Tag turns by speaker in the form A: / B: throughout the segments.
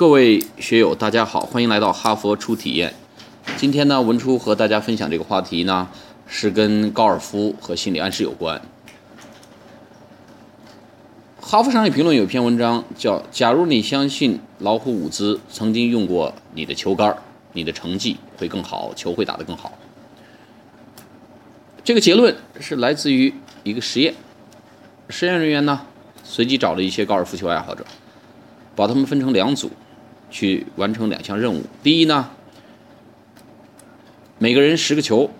A: 各位学友，大家好，欢迎来到哈佛初体验。今天呢，文初和大家分享这个话题呢，是跟高尔夫和心理暗示有关。哈佛商业评论有篇文章叫“假如你相信老虎伍兹曾经用过你的球杆，你的成绩会更好，球会打得更好。”这个结论是来自于一个实验，实验人员呢随机找了一些高尔夫球爱好者，把他们分成两组。去完成两项任务。第一呢，每个人十个球，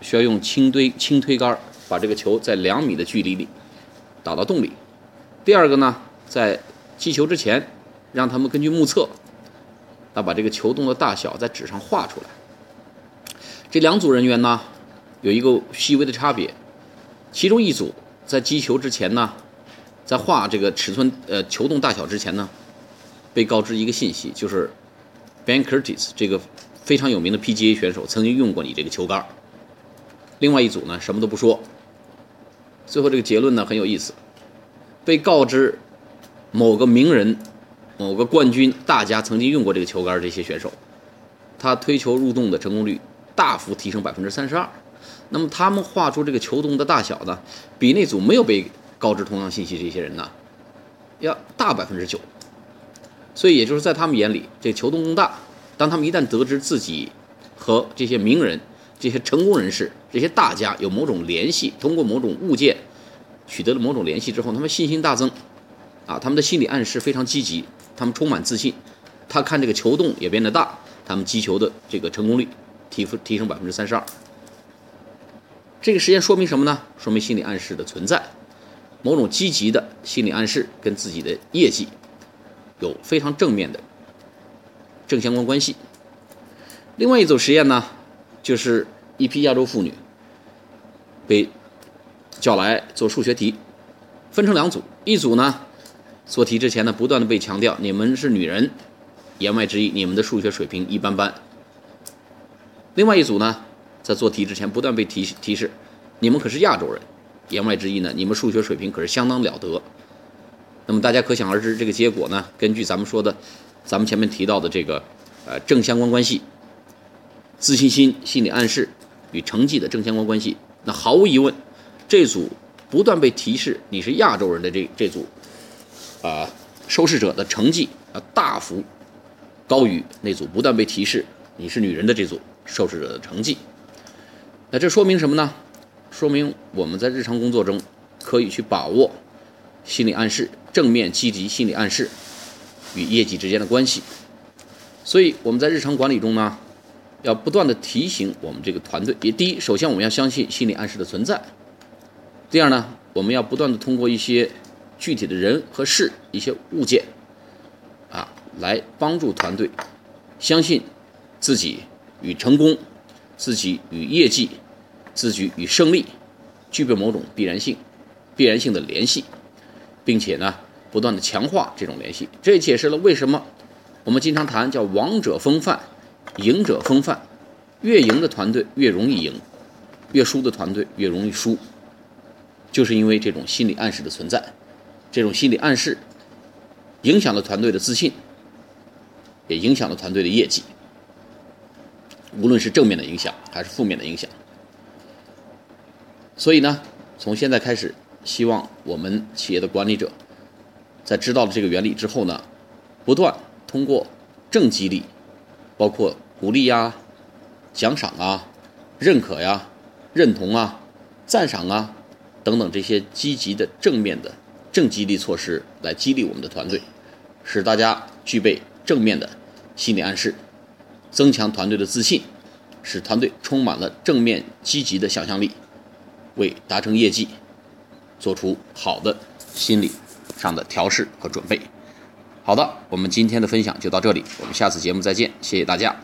A: 需要用轻推轻推杆把这个球在两米的距离里打到洞里。第二个呢，在击球之前，让他们根据目测，那把这个球洞的大小在纸上画出来。这两组人员呢，有一个细微的差别，其中一组在击球之前呢，在画这个尺寸呃球洞大小之前呢。被告知一个信息，就是 Ben Curtis 这个非常有名的 PGA 选手曾经用过你这个球杆。另外一组呢，什么都不说。最后这个结论呢很有意思，被告知某个名人、某个冠军大家曾经用过这个球杆，这些选手，他推球入洞的成功率大幅提升百分之三十二。那么他们画出这个球洞的大小呢，比那组没有被告知同样信息这些人呢，要大百分之九。所以，也就是在他们眼里，这球洞更大。当他们一旦得知自己和这些名人、这些成功人士、这些大家有某种联系，通过某种物件取得了某种联系之后，他们信心大增，啊，他们的心理暗示非常积极，他们充满自信。他看这个球洞也变得大，他们击球的这个成功率提提升百分之三十二。这个实验说明什么呢？说明心理暗示的存在，某种积极的心理暗示跟自己的业绩。有非常正面的正相关关系。另外一组实验呢，就是一批亚洲妇女被叫来做数学题，分成两组，一组呢做题之前呢，不断的被强调你们是女人，言外之意你们的数学水平一般般。另外一组呢，在做题之前不断被提提示，你们可是亚洲人，言外之意呢，你们数学水平可是相当了得。那么大家可想而知，这个结果呢？根据咱们说的，咱们前面提到的这个，呃，正相关关系，自信心、心理暗示与成绩的正相关关系，那毫无疑问，这组不断被提示你是亚洲人的这这组，啊，受试者的成绩啊大幅高于那组不断被提示你是女人的这组受试者的成绩。那这说明什么呢？说明我们在日常工作中可以去把握。心理暗示，正面积极心理暗示与业绩之间的关系。所以我们在日常管理中呢，要不断的提醒我们这个团队：，也第一，首先我们要相信心理暗示的存在；，第二呢，我们要不断的通过一些具体的人和事、一些物件，啊，来帮助团队相信自己与成功、自己与业绩、自己与胜利具备某种必然性、必然性的联系。并且呢，不断的强化这种联系，这也解释了为什么我们经常谈叫王者风范、赢者风范，越赢的团队越容易赢，越输的团队越容易输，就是因为这种心理暗示的存在，这种心理暗示影响了团队的自信，也影响了团队的业绩，无论是正面的影响还是负面的影响。所以呢，从现在开始。希望我们企业的管理者，在知道了这个原理之后呢，不断通过正激励，包括鼓励呀、奖赏啊、认可呀、认同啊、赞赏啊等等这些积极的正面的正激励措施，来激励我们的团队，使大家具备正面的心理暗示，增强团队的自信，使团队充满了正面积极的想象力，为达成业绩。做出好的心理上的调试和准备。好的，我们今天的分享就到这里，我们下次节目再见，谢谢大家。